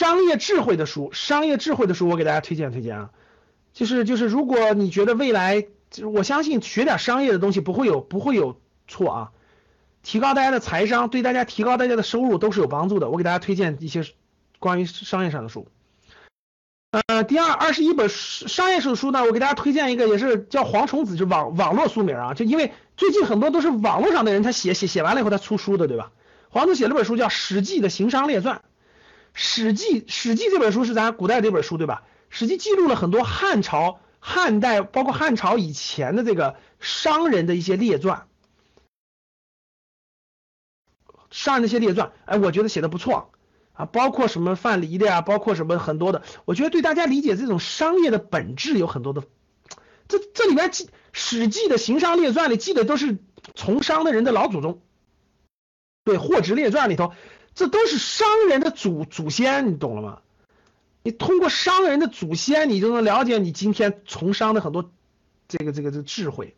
商业智慧的书，商业智慧的书，我给大家推荐推荐啊。就是就是，如果你觉得未来，就是我相信学点商业的东西不会有不会有错啊，提高大家的财商，对大家提高大家的收入都是有帮助的。我给大家推荐一些关于商业上的书。呃，第二二十一本商业书书呢，我给大家推荐一个，也是叫黄崇子，就网网络书名啊，就因为最近很多都是网络上的人他写写写完了以后他出书的，对吧？黄子写了本书叫《史记》的行商列传，《史记》《史记》这本书是咱古代的这本书，对吧？《史记》记录了很多汉朝、汉代，包括汉朝以前的这个商人的一些列传，商人那些列传，哎，我觉得写的不错。啊，包括什么范蠡的呀，包括什么很多的，我觉得对大家理解这种商业的本质有很多的，这这里面记《史记》的行商列传里记的都是从商的人的老祖宗，对，《货殖列传》里头，这都是商人的祖祖先，你懂了吗？你通过商人的祖先，你就能了解你今天从商的很多这个这个这智慧。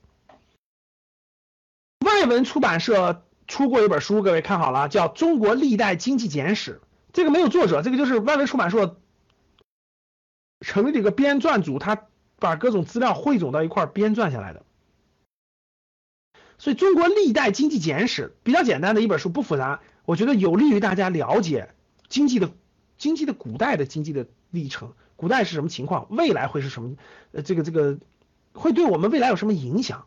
外文出版社出过一本书，各位看好了，叫《中国历代经济简史》。这个没有作者，这个就是外文出版社成立这个编撰组，他把各种资料汇总到一块编撰下来的。所以，中国历代经济简史比较简单的一本书，不复杂，我觉得有利于大家了解经济的经济的古代的经济的历程，古代是什么情况，未来会是什么？呃，这个这个会对我们未来有什么影响？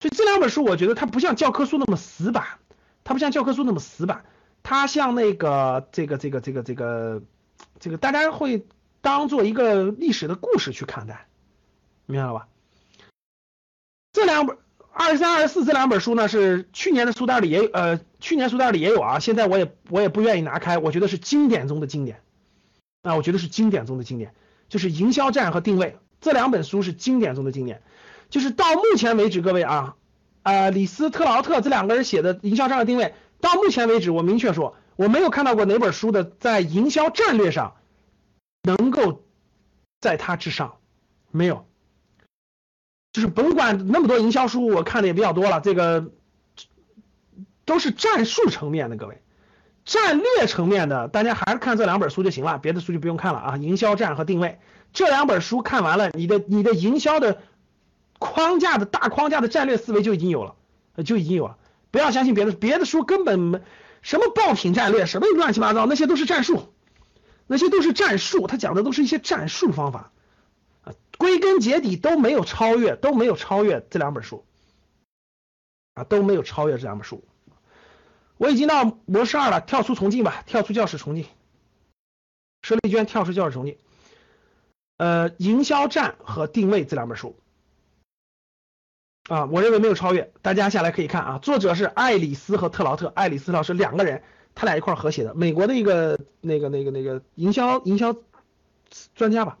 所以这两本书，我觉得它不像教科书那么死板，它不像教科书那么死板。它像那个这个这个这个这个这个，大家会当做一个历史的故事去看待，明白了吧？这两本二十三、二十四这两本书呢，是去年的书袋里也呃，去年书袋里也有啊。现在我也我也不愿意拿开，我觉得是经典中的经典啊，我觉得是经典中的经典，就是营销战和定位这两本书是经典中的经典，就是到目前为止，各位啊啊，李斯特劳特这两个人写的营销战和定位。到目前为止，我明确说，我没有看到过哪本书的在营销战略上能够在他之上，没有。就是甭管那么多营销书，我看的也比较多了，这个都是战术层面的，各位，战略层面的，大家还是看这两本书就行了，别的书就不用看了啊。营销战和定位这两本书看完了，你的你的营销的框架的大框架的战略思维就已经有了，就已经有了。不要相信别的，别的书根本没什么爆品战略，什么乱七八糟，那些都是战术，那些都是战术，他讲的都是一些战术方法，归根结底都没有超越，都没有超越这两本书，啊，都没有超越这两本书。我已经到模式二了，跳出重进吧，跳出教室重进。佘丽娟跳出教室重进，呃，营销战和定位这两本书。啊，我认为没有超越，大家下来可以看啊。作者是爱丽丝和特劳特，爱丽丝老师两个人，他俩一块合写的，美国的一个那个那个那个营销营销专家吧。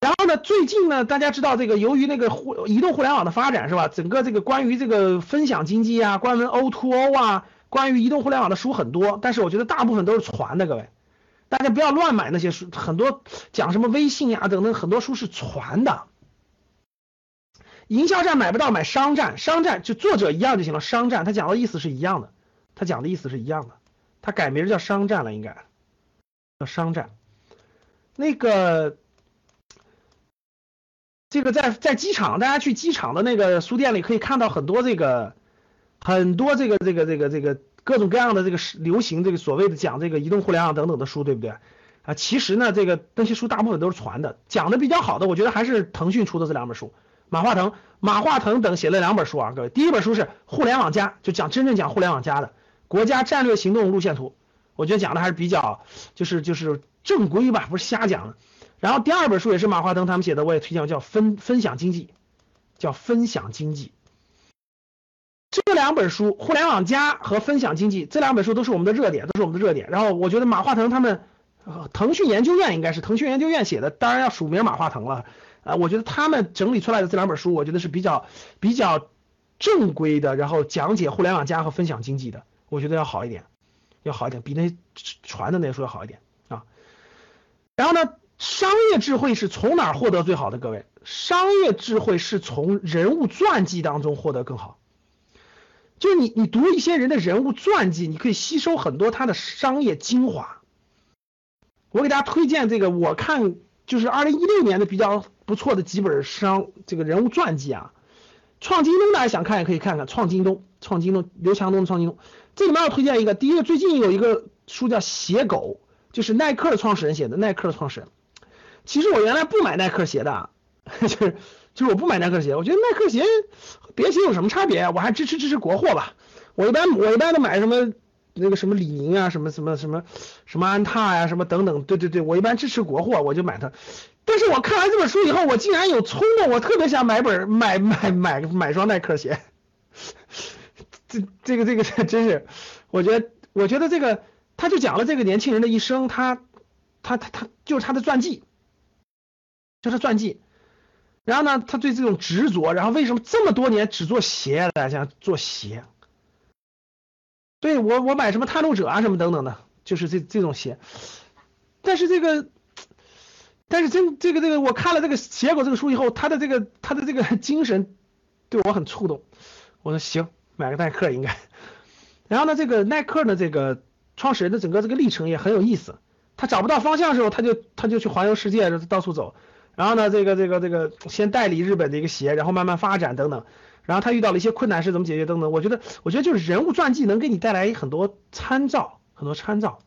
然后呢，最近呢，大家知道这个，由于那个互移动互联网的发展是吧？整个这个关于这个分享经济啊，关于 O to O 啊，关于移动互联网的书很多，但是我觉得大部分都是传的，各位，大家不要乱买那些书，很多讲什么微信呀等等，很多书是传的。营销站买不到，买商站，商站就作者一样就行了。商站他讲的意思是一样的，他讲的意思是一样的，他改名叫商站了，应该叫商站。那个，这个在在机场，大家去机场的那个书店里可以看到很多这个很多这个这个这个这个各种各样的这个流行这个所谓的讲这个移动互联网等等的书，对不对？啊，其实呢，这个那些书大部分都是传的，讲的比较好的，我觉得还是腾讯出的这两本书。马化腾、马化腾等写了两本书啊，各位，第一本书是《互联网加》，就讲真正讲互联网加的国家战略行动路线图，我觉得讲的还是比较就是就是正规吧，不是瞎讲的。然后第二本书也是马化腾他们写的，我也推荐，叫分分享经济，叫分享经济。这两本书《互联网加》和《分享经济》这两本书都是我们的热点，都是我们的热点。然后我觉得马化腾他们，腾讯研究院应该是腾讯研究院写的，当然要署名马化腾了。啊，我觉得他们整理出来的这两本书，我觉得是比较比较正规的，然后讲解互联网加和分享经济的，我觉得要好一点，要好一点，比那传的那些书要好一点啊。然后呢，商业智慧是从哪儿获得最好的？各位，商业智慧是从人物传记当中获得更好。就你你读一些人的人物传记，你可以吸收很多他的商业精华。我给大家推荐这个，我看就是二零一六年的比较不错的几本商这个人物传记啊。创京东大家想看也可以看看，创京东，创京东，刘强东的创京东。这里面要推荐一个，第一个最近有一个书叫《写狗》，就是耐克的创始人写的，耐克的创始人。其实我原来不买耐克鞋的，就是就是我不买耐克鞋，我觉得耐克鞋和别鞋有什么差别？我还支持支持国货吧。我一般我一般都买什么那个什么李宁啊，什么什么什么什么安踏呀，什么等等。对对对，我一般支持国货，我就买它。但是我看完这本书以后，我竟然有冲动，我特别想买本买买买买双耐克鞋。这这个这个真是，我觉得我觉得这个他就讲了这个年轻人的一生，他他他他就是他的传记，就是传记。然后呢，他对这种执着，然后为什么这么多年只做鞋大家想做鞋？对我我买什么探路者啊什么等等的，就是这这种鞋。但是这个。但是真这个这个，我看了这个写狗这个书以后，他的这个他的这个精神对我很触动。我说行，买个耐克应该。然后呢，这个耐克呢，这个创始人的整个这个历程也很有意思。他找不到方向的时候，他就他就去环游世界，到处走。然后呢，这个这个这个先代理日本的一个鞋，然后慢慢发展等等。然后他遇到了一些困难是怎么解决等等。我觉得我觉得就是人物传记能给你带来很多参照，很多参照。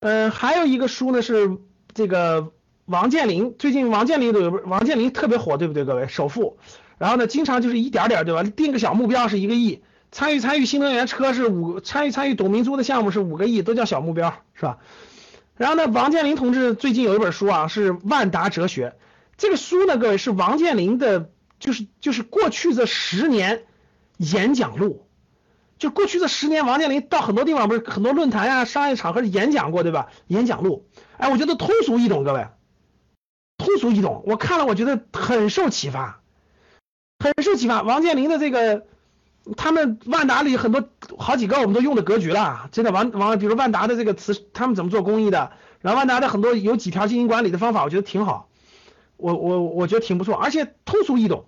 嗯，还有一个书呢是。这个王健林最近王健林都有王健林特别火，对不对，各位首富？然后呢，经常就是一点点，对吧？定个小目标是一个亿，参与参与新能源车是五，参与参与董明珠的项目是五个亿，都叫小目标，是吧？然后呢，王健林同志最近有一本书啊，是《万达哲学》。这个书呢，各位是王健林的，就是就是过去这十年演讲录，就过去这十年，王健林到很多地方不是很多论坛呀、商业场合演讲过，对吧？演讲录。哎，我觉得通俗易懂，各位，通俗易懂。我看了，我觉得很受启发，很受启发。王健林的这个，他们万达里很多好几个我们都用的格局了，真的。王王，比如万达的这个词，他们怎么做公益的？然后万达的很多有几条经营管理的方法，我觉得挺好。我我我觉得挺不错，而且通俗易懂。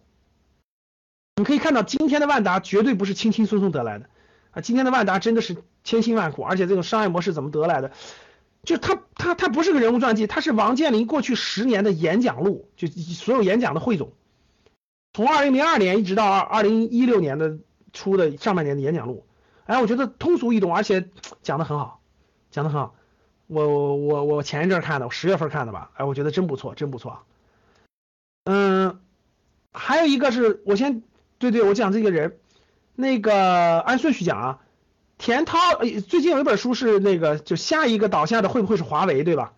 你可以看到，今天的万达绝对不是轻轻松松得来的啊！今天的万达真的是千辛万苦，而且这种商业模式怎么得来的？就他他他不是个人物传记，他是王健林过去十年的演讲录，就所有演讲的汇总，从二零零二年一直到二二零一六年的出的上半年的演讲录，哎，我觉得通俗易懂，而且讲的很好，讲的很好。我我我前一阵看的，我十月份看的吧，哎，我觉得真不错，真不错。嗯，还有一个是我先对对，我讲这个人，那个按顺序讲啊。田涛，最近有一本书是那个，就下一个倒下的会不会是华为，对吧？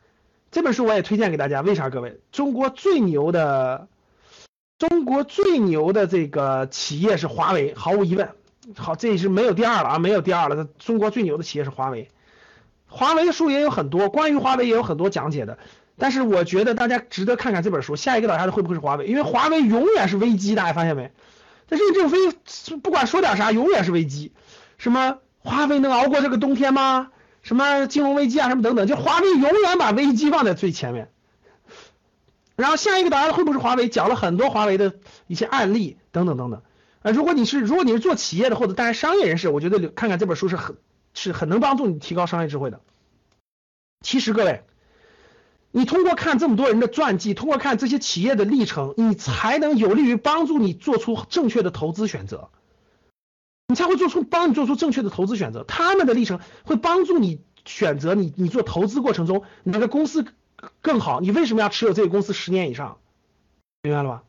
这本书我也推荐给大家，为啥？各位，中国最牛的，中国最牛的这个企业是华为，毫无疑问。好，这是没有第二了啊，没有第二了。中国最牛的企业是华为，华为的书也有很多，关于华为也有很多讲解的。但是我觉得大家值得看看这本书，下一个倒下的会不会是华为？因为华为永远是危机，大家发现没？但是任正非不管说点啥，永远是危机，什么？华为能熬过这个冬天吗？什么金融危机啊，什么等等，就华为永远把危机放在最前面。然后下一个答案会不会是华为？讲了很多华为的一些案例等等等等。啊，如果你是如果你是做企业的或者大家商业人士，我觉得看看这本书是很是很能帮助你提高商业智慧的。其实各位，你通过看这么多人的传记，通过看这些企业的历程，你才能有利于帮助你做出正确的投资选择。你才会做出帮你做出正确的投资选择，他们的历程会帮助你选择你你做投资过程中哪个公司更好，你为什么要持有这个公司十年以上？明白了吧？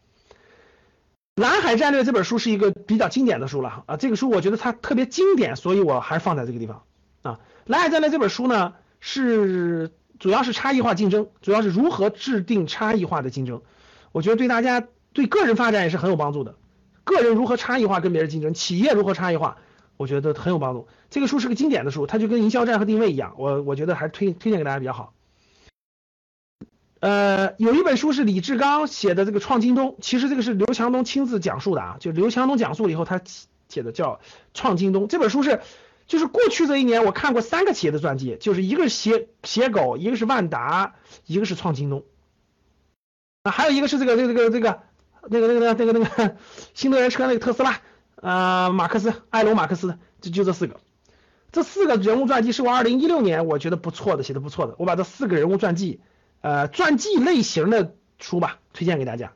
蓝海战略这本书是一个比较经典的书了啊，这个书我觉得它特别经典，所以我还是放在这个地方啊。蓝海战略这本书呢是主要是差异化竞争，主要是如何制定差异化的竞争，我觉得对大家对个人发展也是很有帮助的。个人如何差异化跟别人竞争，企业如何差异化，我觉得很有帮助。这个书是个经典的书，它就跟营销战和定位一样，我我觉得还是推推荐给大家比较好。呃，有一本书是李志刚写的这个创京东，其实这个是刘强东亲自讲述的啊，就刘强东讲述了以后他写的叫创京东。这本书是就是过去这一年我看过三个企业的传记，就是一个是写写狗，一个是万达，一个是创京东，啊，还有一个是这个这个这个这个。那个那个那个那个那个新能源车那个特斯拉，呃，马克思，埃隆马克思，就就这四个。这四个人物传记是我二零一六年我觉得不错的，写的不错的。我把这四个人物传记，呃，传记类型的书吧，推荐给大家。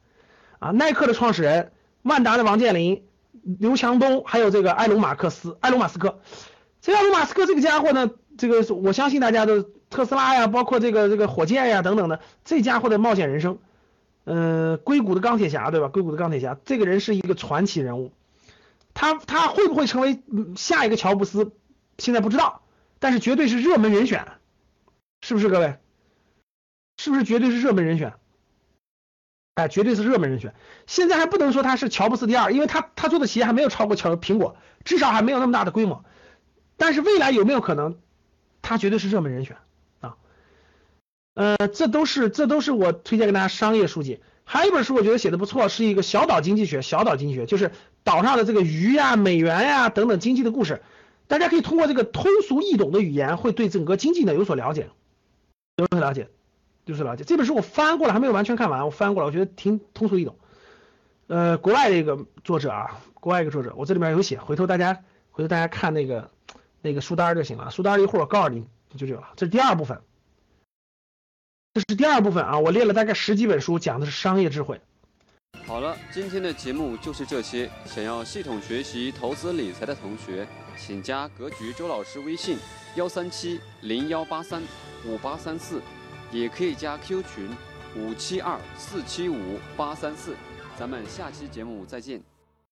啊，耐克的创始人，万达的王健林，刘强东，还有这个埃隆马克思，埃隆马斯克。这埃隆马斯克这个家伙呢，这个我相信大家的特斯拉呀，包括这个这个火箭呀等等的，这家伙的冒险人生，嗯，硅谷的钢铁侠对吧？硅谷的钢铁侠，这个人是一个传奇人物。他他会不会成为下一个乔布斯？现在不知道，但是绝对是热门人选，是不是各位？是不是绝对是热门人选？哎，绝对是热门人选。现在还不能说他是乔布斯第二，因为他他做的企业还没有超过乔苹果，至少还没有那么大的规模。但是未来有没有可能，他绝对是热门人选啊？呃，这都是这都是我推荐给大家商业书籍。还有一本书我觉得写的不错，是一个小岛经济学，小岛经济学就是岛上的这个鱼呀、美元呀等等经济的故事。大家可以通过这个通俗易懂的语言，会对整个经济呢有所了解，有所了解，就是了解。这本书我翻过了，还没有完全看完，我翻过了，我觉得挺通俗易懂。呃，国外的一个作者啊，国外一个作者，我这里面有写，回头大家回头大家看那个那个书单就行了，书单一会儿我告诉你就这个了。这是第二部分，这是第二部分啊，我列了大概十几本书，讲的是商业智慧。好了，今天的节目就是这些。想要系统学习投资理财的同学，请加格局周老师微信：幺三七零幺八三五八三四，也可以加 Q 群五七二四七五八三四。咱们下期节目再见。